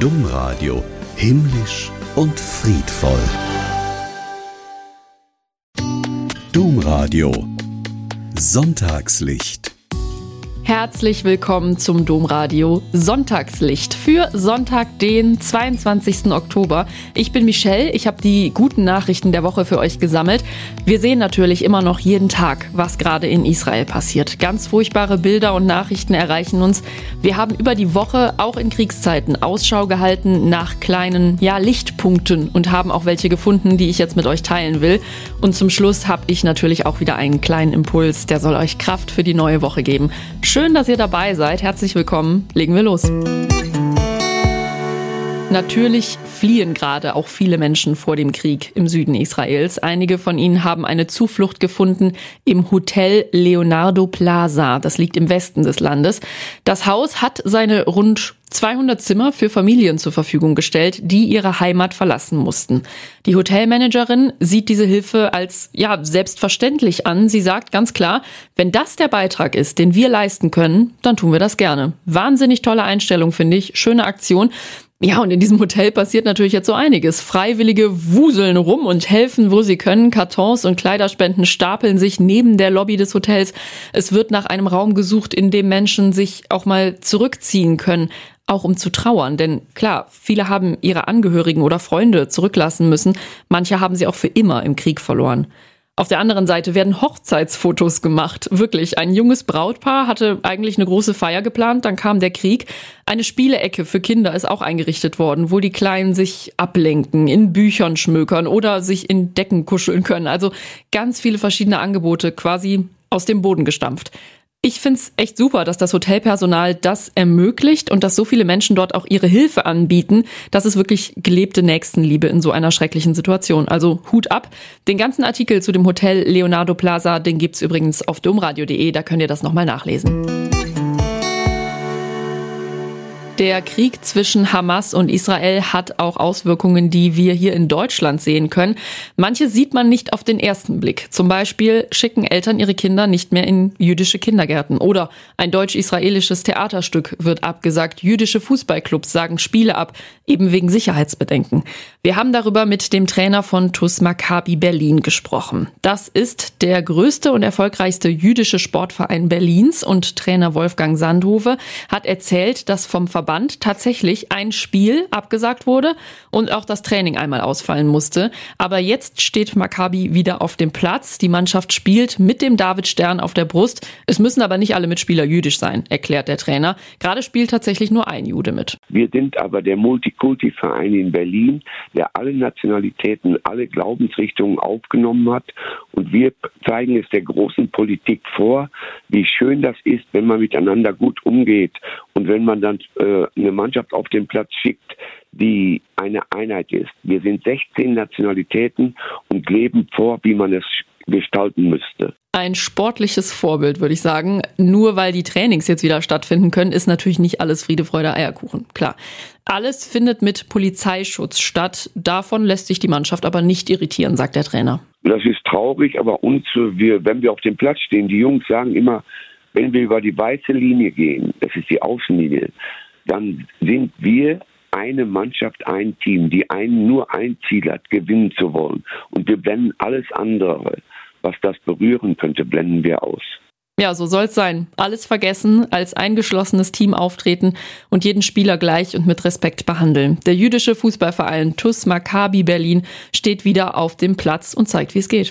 Domradio himmlisch und friedvoll. Domradio Sonntagslicht Herzlich willkommen zum Domradio Sonntagslicht für Sonntag, den 22. Oktober. Ich bin Michelle, ich habe die guten Nachrichten der Woche für euch gesammelt. Wir sehen natürlich immer noch jeden Tag, was gerade in Israel passiert. Ganz furchtbare Bilder und Nachrichten erreichen uns. Wir haben über die Woche auch in Kriegszeiten Ausschau gehalten nach kleinen, ja, Lichtpunkten und haben auch welche gefunden, die ich jetzt mit euch teilen will. Und zum Schluss habe ich natürlich auch wieder einen kleinen Impuls, der soll euch Kraft für die neue Woche geben. Schön, dass ihr dabei seid. Herzlich willkommen. Legen wir los. Natürlich fliehen gerade auch viele Menschen vor dem Krieg im Süden Israels. Einige von ihnen haben eine Zuflucht gefunden im Hotel Leonardo Plaza. Das liegt im Westen des Landes. Das Haus hat seine rund 200 Zimmer für Familien zur Verfügung gestellt, die ihre Heimat verlassen mussten. Die Hotelmanagerin sieht diese Hilfe als ja selbstverständlich an. Sie sagt ganz klar, wenn das der Beitrag ist, den wir leisten können, dann tun wir das gerne. Wahnsinnig tolle Einstellung finde ich, schöne Aktion. Ja, und in diesem Hotel passiert natürlich jetzt so einiges. Freiwillige wuseln rum und helfen, wo sie können. Kartons und Kleiderspenden stapeln sich neben der Lobby des Hotels. Es wird nach einem Raum gesucht, in dem Menschen sich auch mal zurückziehen können, auch um zu trauern. Denn klar, viele haben ihre Angehörigen oder Freunde zurücklassen müssen. Manche haben sie auch für immer im Krieg verloren. Auf der anderen Seite werden Hochzeitsfotos gemacht. Wirklich, ein junges Brautpaar hatte eigentlich eine große Feier geplant, dann kam der Krieg. Eine Spielecke für Kinder ist auch eingerichtet worden, wo die Kleinen sich ablenken, in Büchern schmökern oder sich in Decken kuscheln können. Also ganz viele verschiedene Angebote quasi aus dem Boden gestampft. Ich find's echt super, dass das Hotelpersonal das ermöglicht und dass so viele Menschen dort auch ihre Hilfe anbieten. Das ist wirklich gelebte Nächstenliebe in so einer schrecklichen Situation. Also Hut ab. Den ganzen Artikel zu dem Hotel Leonardo Plaza, den gibt's übrigens auf domradio.de, da könnt ihr das nochmal nachlesen. Der Krieg zwischen Hamas und Israel hat auch Auswirkungen, die wir hier in Deutschland sehen können. Manche sieht man nicht auf den ersten Blick. Zum Beispiel schicken Eltern ihre Kinder nicht mehr in jüdische Kindergärten. Oder ein deutsch-israelisches Theaterstück wird abgesagt. Jüdische Fußballclubs sagen Spiele ab, eben wegen Sicherheitsbedenken. Wir haben darüber mit dem Trainer von TUS Maccabi Berlin gesprochen. Das ist der größte und erfolgreichste jüdische Sportverein Berlins und Trainer Wolfgang Sandhove hat erzählt, dass vom Verband Verband tatsächlich ein Spiel abgesagt wurde und auch das Training einmal ausfallen musste. Aber jetzt steht Maccabi wieder auf dem Platz. Die Mannschaft spielt mit dem Davidstern auf der Brust. Es müssen aber nicht alle Mitspieler jüdisch sein, erklärt der Trainer. Gerade spielt tatsächlich nur ein Jude mit. Wir sind aber der Multikulti-Verein in Berlin, der alle Nationalitäten, alle Glaubensrichtungen aufgenommen hat. Und wir zeigen es der großen Politik vor, wie schön das ist, wenn man miteinander gut umgeht und wenn man dann äh, eine Mannschaft auf den Platz schickt, die eine Einheit ist. Wir sind 16 Nationalitäten und leben vor, wie man es gestalten müsste. Ein sportliches Vorbild, würde ich sagen. Nur weil die Trainings jetzt wieder stattfinden können, ist natürlich nicht alles Friede, Freude, Eierkuchen. Klar. Alles findet mit Polizeischutz statt. Davon lässt sich die Mannschaft aber nicht irritieren, sagt der Trainer. Das ist traurig, aber uns, wir, wenn wir auf dem Platz stehen, die Jungs sagen immer, wenn wir über die weiße Linie gehen, das ist die Außenlinie, dann sind wir eine Mannschaft, ein Team, die einen nur ein Ziel hat, gewinnen zu wollen. Und wir blenden alles andere, was das berühren könnte, blenden wir aus. Ja, so soll es sein. Alles vergessen, als eingeschlossenes Team auftreten und jeden Spieler gleich und mit Respekt behandeln. Der jüdische Fußballverein TUS Maccabi Berlin steht wieder auf dem Platz und zeigt, wie es geht.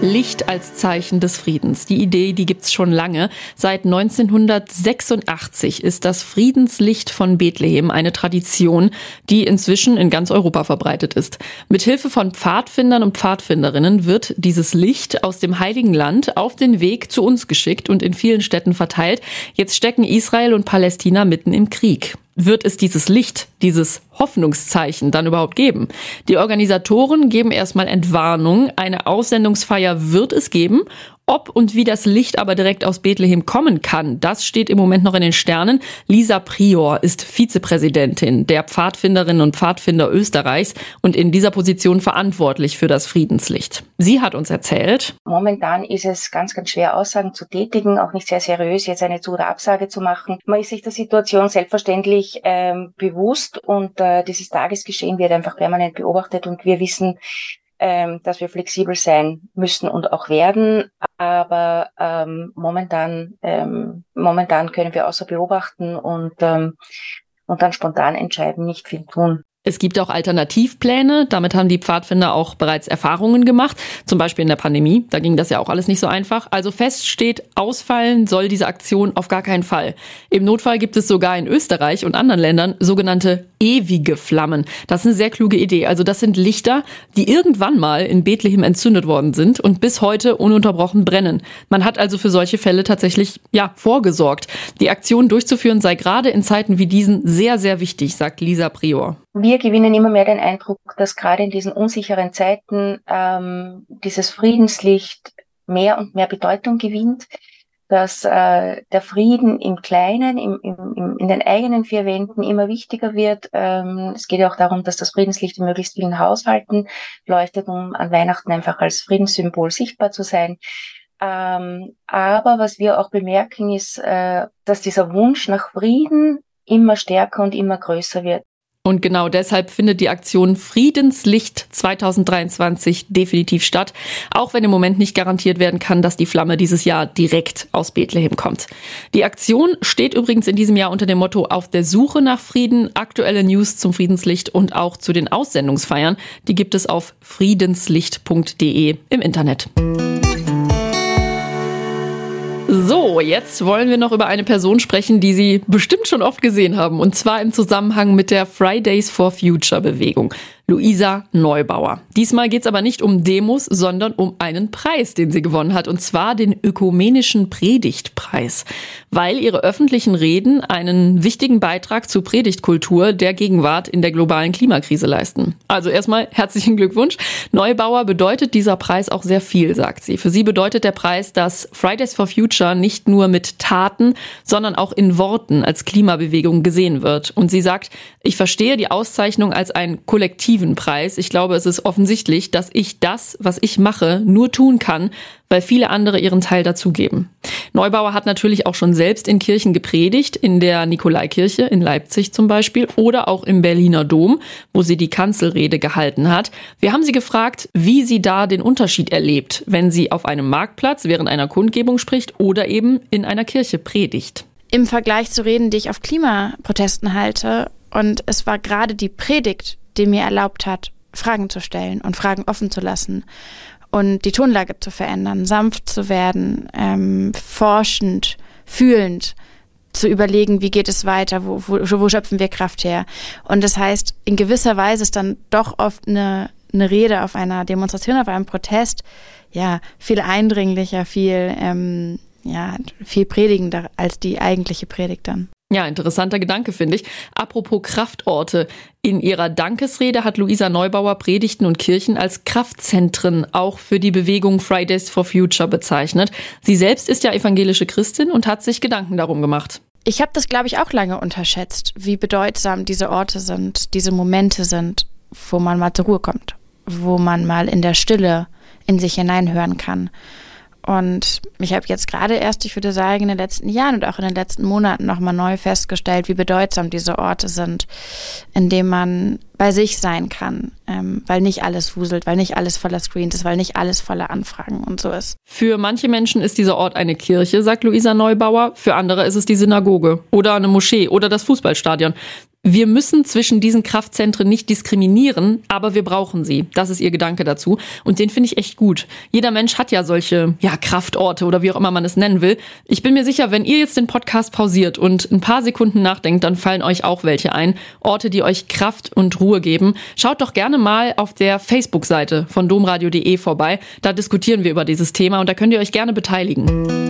Licht als Zeichen des Friedens. Die Idee, die gibt's schon lange. Seit 1986 ist das Friedenslicht von Bethlehem eine Tradition, die inzwischen in ganz Europa verbreitet ist. Mit Hilfe von Pfadfindern und Pfadfinderinnen wird dieses Licht aus dem Heiligen Land auf den Weg zu uns geschickt und in vielen Städten verteilt. Jetzt stecken Israel und Palästina mitten im Krieg wird es dieses Licht, dieses Hoffnungszeichen dann überhaupt geben? Die Organisatoren geben erstmal Entwarnung. Eine Aussendungsfeier wird es geben Ob und wie das Licht aber direkt aus Bethlehem kommen kann, das steht im Moment noch in den Sternen. Lisa Prior ist Vizepräsidentin der Pfadfinderinnen und Pfadfinder Österreichs und in dieser Position verantwortlich für das Friedenslicht. Sie hat uns erzählt. Momentan ist es ganz, ganz schwer, Aussagen zu tätigen, auch nicht sehr seriös, jetzt eine Zu- oder Absage zu machen. Man ist sich der Situation selbstverständlich ähm, bewusst und äh, dieses Tagesgeschehen wird einfach permanent beobachtet und wir wissen, ähm, dass wir flexibel sein müssen und auch werden. Aber ähm, momentan, ähm, momentan können wir außer beobachten und, ähm, und dann spontan entscheiden, nicht viel tun. Es gibt auch Alternativpläne. Damit haben die Pfadfinder auch bereits Erfahrungen gemacht. Zum Beispiel in der Pandemie. Da ging das ja auch alles nicht so einfach. Also fest steht, ausfallen soll diese Aktion auf gar keinen Fall. Im Notfall gibt es sogar in Österreich und anderen Ländern sogenannte ewige Flammen. Das ist eine sehr kluge Idee. Also das sind Lichter, die irgendwann mal in Bethlehem entzündet worden sind und bis heute ununterbrochen brennen. Man hat also für solche Fälle tatsächlich, ja, vorgesorgt. Die Aktion durchzuführen sei gerade in Zeiten wie diesen sehr, sehr wichtig, sagt Lisa Prior. Wir gewinnen immer mehr den Eindruck, dass gerade in diesen unsicheren Zeiten ähm, dieses Friedenslicht mehr und mehr Bedeutung gewinnt, dass äh, der Frieden im Kleinen, im, im, in den eigenen vier Wänden immer wichtiger wird. Ähm, es geht ja auch darum, dass das Friedenslicht in möglichst vielen Haushalten leuchtet, um an Weihnachten einfach als Friedenssymbol sichtbar zu sein. Ähm, aber was wir auch bemerken, ist, äh, dass dieser Wunsch nach Frieden immer stärker und immer größer wird. Und genau deshalb findet die Aktion Friedenslicht 2023 definitiv statt, auch wenn im Moment nicht garantiert werden kann, dass die Flamme dieses Jahr direkt aus Bethlehem kommt. Die Aktion steht übrigens in diesem Jahr unter dem Motto Auf der Suche nach Frieden, aktuelle News zum Friedenslicht und auch zu den Aussendungsfeiern. Die gibt es auf friedenslicht.de im Internet. So, jetzt wollen wir noch über eine Person sprechen, die Sie bestimmt schon oft gesehen haben, und zwar im Zusammenhang mit der Fridays for Future Bewegung. Luisa Neubauer. Diesmal geht es aber nicht um Demos, sondern um einen Preis, den sie gewonnen hat, und zwar den Ökumenischen Predigtpreis, weil ihre öffentlichen Reden einen wichtigen Beitrag zur Predigtkultur der Gegenwart in der globalen Klimakrise leisten. Also erstmal herzlichen Glückwunsch. Neubauer bedeutet dieser Preis auch sehr viel, sagt sie. Für sie bedeutet der Preis, dass Fridays for Future nicht nur mit Taten, sondern auch in Worten als Klimabewegung gesehen wird. Und sie sagt, ich verstehe die Auszeichnung als ein kollektiv fiktiven Preis. Ich glaube, es ist offensichtlich, dass ich das, was ich mache, nur tun kann, weil viele andere ihren Teil dazugeben. Neubauer hat natürlich auch schon selbst in Kirchen gepredigt, in der Nikolaikirche in Leipzig zum Beispiel oder auch im Berliner Dom, wo sie die Kanzelrede gehalten hat. Wir haben sie gefragt, wie sie da den Unterschied erlebt, wenn sie auf einem Marktplatz während einer Kundgebung spricht oder eben in einer Kirche predigt. Im Vergleich zu Reden, die ich auf Klimaprotesten halte, und es war gerade die Predigt, die mir erlaubt hat, Fragen zu stellen und Fragen offen zu lassen und die Tonlage zu verändern, sanft zu werden, ähm, forschend, fühlend zu überlegen, wie geht es weiter, wo, wo, wo schöpfen wir Kraft her. Und das heißt, in gewisser Weise ist dann doch oft eine, eine Rede auf einer Demonstration, auf einem Protest, ja, viel eindringlicher, viel, ähm, ja, viel predigender als die eigentliche Predigt dann. Ja, interessanter Gedanke, finde ich. Apropos Kraftorte. In ihrer Dankesrede hat Luisa Neubauer Predigten und Kirchen als Kraftzentren auch für die Bewegung Fridays for Future bezeichnet. Sie selbst ist ja evangelische Christin und hat sich Gedanken darum gemacht. Ich habe das, glaube ich, auch lange unterschätzt, wie bedeutsam diese Orte sind, diese Momente sind, wo man mal zur Ruhe kommt, wo man mal in der Stille in sich hineinhören kann und ich habe jetzt gerade erst, ich würde sagen, in den letzten Jahren und auch in den letzten Monaten nochmal neu festgestellt, wie bedeutsam diese Orte sind, in denen man bei sich sein kann, ähm, weil nicht alles wuselt, weil nicht alles voller Screens ist, weil nicht alles voller Anfragen und so ist. Für manche Menschen ist dieser Ort eine Kirche, sagt Luisa Neubauer. Für andere ist es die Synagoge oder eine Moschee oder das Fußballstadion. Wir müssen zwischen diesen Kraftzentren nicht diskriminieren, aber wir brauchen sie. Das ist ihr Gedanke dazu. Und den finde ich echt gut. Jeder Mensch hat ja solche, ja, Kraftorte oder wie auch immer man es nennen will. Ich bin mir sicher, wenn ihr jetzt den Podcast pausiert und ein paar Sekunden nachdenkt, dann fallen euch auch welche ein. Orte, die euch Kraft und Ruhe geben. Schaut doch gerne mal auf der Facebook-Seite von domradio.de vorbei. Da diskutieren wir über dieses Thema und da könnt ihr euch gerne beteiligen.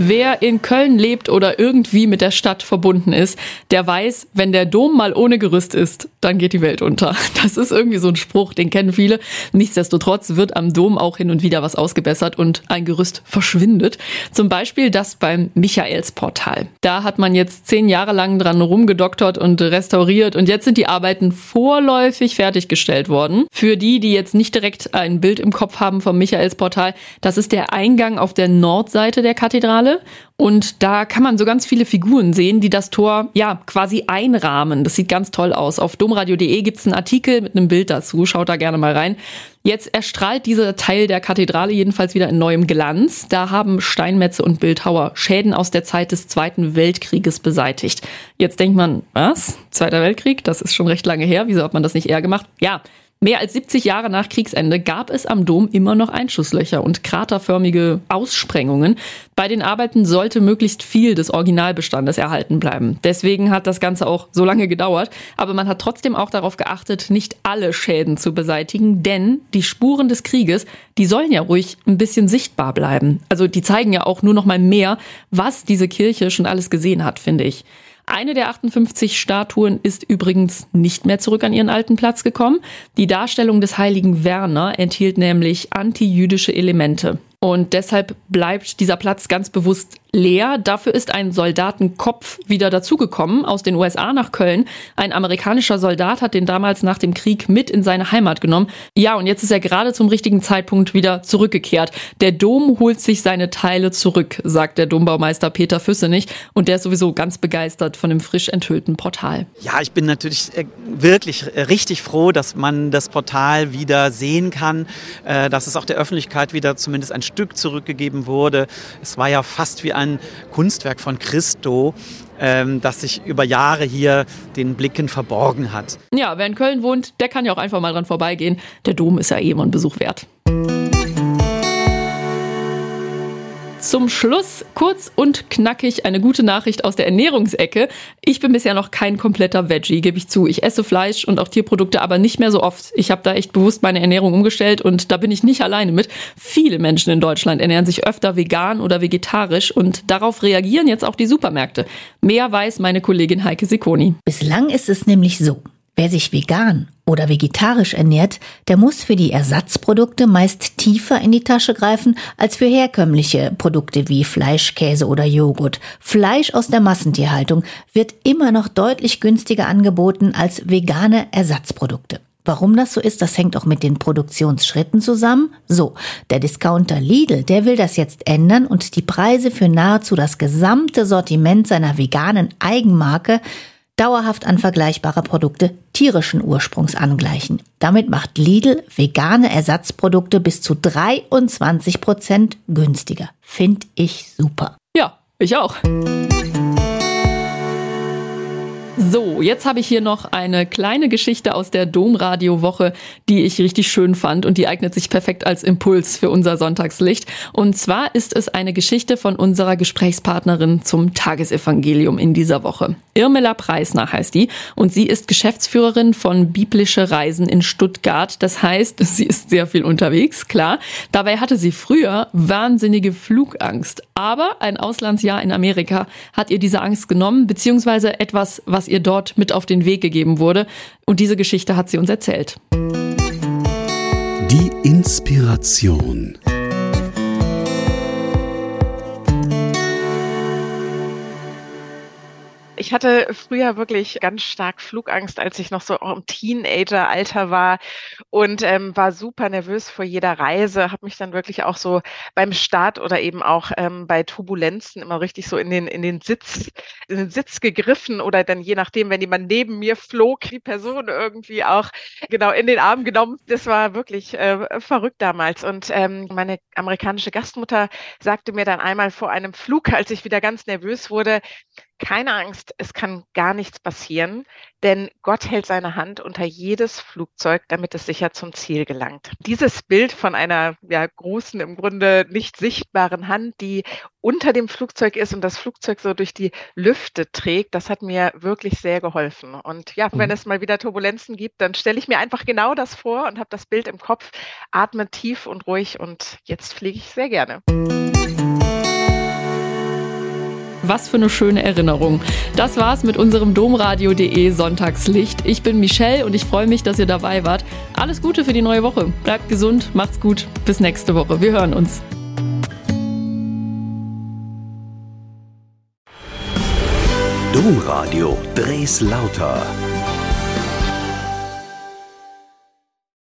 Wer in Köln lebt oder irgendwie mit der Stadt verbunden ist, der weiß, wenn der Dom mal ohne Gerüst ist, dann geht die Welt unter. Das ist irgendwie so ein Spruch, den kennen viele. Nichtsdestotrotz wird am Dom auch hin und wieder was ausgebessert und ein Gerüst verschwindet. Zum Beispiel das beim Michaelsportal. Da hat man jetzt zehn Jahre lang dran rumgedoktert und restauriert und jetzt sind die Arbeiten vorläufig fertiggestellt worden. Für die, die jetzt nicht direkt ein Bild im Kopf haben vom Michaelsportal, das ist der Eingang auf der Nordseite der Kathedrale. Finale. Und da kann man so ganz viele Figuren sehen, die das Tor ja quasi einrahmen. Das sieht ganz toll aus. Auf domradio.de gibt es einen Artikel mit einem Bild dazu. Schaut da gerne mal rein. Jetzt erstrahlt dieser Teil der Kathedrale jedenfalls wieder in neuem Glanz. Da haben Steinmetze und Bildhauer Schäden aus der Zeit des Zweiten Weltkrieges beseitigt. Jetzt denkt man, was? Zweiter Weltkrieg? Das ist schon recht lange her. Wieso hat man das nicht eher gemacht? Ja, Mehr als 70 Jahre nach Kriegsende gab es am Dom immer noch Einschusslöcher und kraterförmige Aussprengungen. Bei den Arbeiten sollte möglichst viel des Originalbestandes erhalten bleiben. Deswegen hat das Ganze auch so lange gedauert. Aber man hat trotzdem auch darauf geachtet, nicht alle Schäden zu beseitigen, denn die Spuren des Krieges, die sollen ja ruhig ein bisschen sichtbar bleiben. Also die zeigen ja auch nur noch mal mehr, was diese Kirche schon alles gesehen hat, finde ich. Eine der 58 Statuen ist übrigens nicht mehr zurück an ihren alten Platz gekommen. Die Darstellung des heiligen Werner enthielt nämlich antijüdische Elemente. Und deshalb bleibt dieser Platz ganz bewusst leer. Dafür ist ein Soldatenkopf wieder dazugekommen aus den USA nach Köln. Ein amerikanischer Soldat hat den damals nach dem Krieg mit in seine Heimat genommen. Ja, und jetzt ist er gerade zum richtigen Zeitpunkt wieder zurückgekehrt. Der Dom holt sich seine Teile zurück, sagt der Dombaumeister Peter Füssenich. Und der ist sowieso ganz begeistert von dem frisch enthüllten Portal. Ja, ich bin natürlich äh, wirklich äh, richtig froh, dass man das Portal wieder sehen kann, äh, dass es auch der Öffentlichkeit wieder zumindest ein Stück zurückgegeben wurde. Es war ja fast wie ein Kunstwerk von Christo, ähm, das sich über Jahre hier den Blicken verborgen hat. Ja, wer in Köln wohnt, der kann ja auch einfach mal dran vorbeigehen. Der Dom ist ja eh immer ein Besuch wert. Zum Schluss kurz und knackig eine gute Nachricht aus der Ernährungsecke. Ich bin bisher noch kein kompletter Veggie, gebe ich zu. Ich esse Fleisch und auch Tierprodukte, aber nicht mehr so oft. Ich habe da echt bewusst meine Ernährung umgestellt und da bin ich nicht alleine mit. Viele Menschen in Deutschland ernähren sich öfter vegan oder vegetarisch und darauf reagieren jetzt auch die Supermärkte. Mehr weiß meine Kollegin Heike Sikoni. Bislang ist es nämlich so. Wer sich vegan oder vegetarisch ernährt, der muss für die Ersatzprodukte meist tiefer in die Tasche greifen als für herkömmliche Produkte wie Fleisch, Käse oder Joghurt. Fleisch aus der Massentierhaltung wird immer noch deutlich günstiger angeboten als vegane Ersatzprodukte. Warum das so ist, das hängt auch mit den Produktionsschritten zusammen. So, der Discounter Lidl, der will das jetzt ändern und die Preise für nahezu das gesamte Sortiment seiner veganen Eigenmarke dauerhaft an vergleichbare Produkte tierischen Ursprungs angleichen. Damit macht Lidl vegane Ersatzprodukte bis zu 23 Prozent günstiger. Find ich super. Ja, ich auch. So, jetzt habe ich hier noch eine kleine Geschichte aus der Domradio-Woche, die ich richtig schön fand und die eignet sich perfekt als Impuls für unser Sonntagslicht. Und zwar ist es eine Geschichte von unserer Gesprächspartnerin zum Tagesevangelium in dieser Woche. Irmela Preisner heißt die und sie ist Geschäftsführerin von Biblische Reisen in Stuttgart. Das heißt, sie ist sehr viel unterwegs, klar. Dabei hatte sie früher wahnsinnige Flugangst. Aber ein Auslandsjahr in Amerika hat ihr diese Angst genommen, beziehungsweise etwas, was ihr dort mit auf den Weg gegeben wurde. Und diese Geschichte hat sie uns erzählt. Die Inspiration. Ich hatte früher wirklich ganz stark Flugangst, als ich noch so im Teenager-Alter war und ähm, war super nervös vor jeder Reise, habe mich dann wirklich auch so beim Start oder eben auch ähm, bei Turbulenzen immer richtig so in den, in den Sitz, in den Sitz gegriffen oder dann je nachdem, wenn jemand neben mir flog, die Person irgendwie auch genau in den Arm genommen. Das war wirklich äh, verrückt damals. Und ähm, meine amerikanische Gastmutter sagte mir dann einmal vor einem Flug, als ich wieder ganz nervös wurde, keine Angst, es kann gar nichts passieren, denn Gott hält seine Hand unter jedes Flugzeug, damit es sicher zum Ziel gelangt. Dieses Bild von einer ja, großen, im Grunde nicht sichtbaren Hand, die unter dem Flugzeug ist und das Flugzeug so durch die Lüfte trägt, das hat mir wirklich sehr geholfen. Und ja, wenn mhm. es mal wieder Turbulenzen gibt, dann stelle ich mir einfach genau das vor und habe das Bild im Kopf, atme tief und ruhig und jetzt fliege ich sehr gerne. Was für eine schöne Erinnerung. Das war's mit unserem Domradio.de Sonntagslicht. Ich bin Michelle und ich freue mich, dass ihr dabei wart. Alles Gute für die neue Woche. Bleibt gesund, macht's gut. Bis nächste Woche. Wir hören uns. Domradio Dres Lauter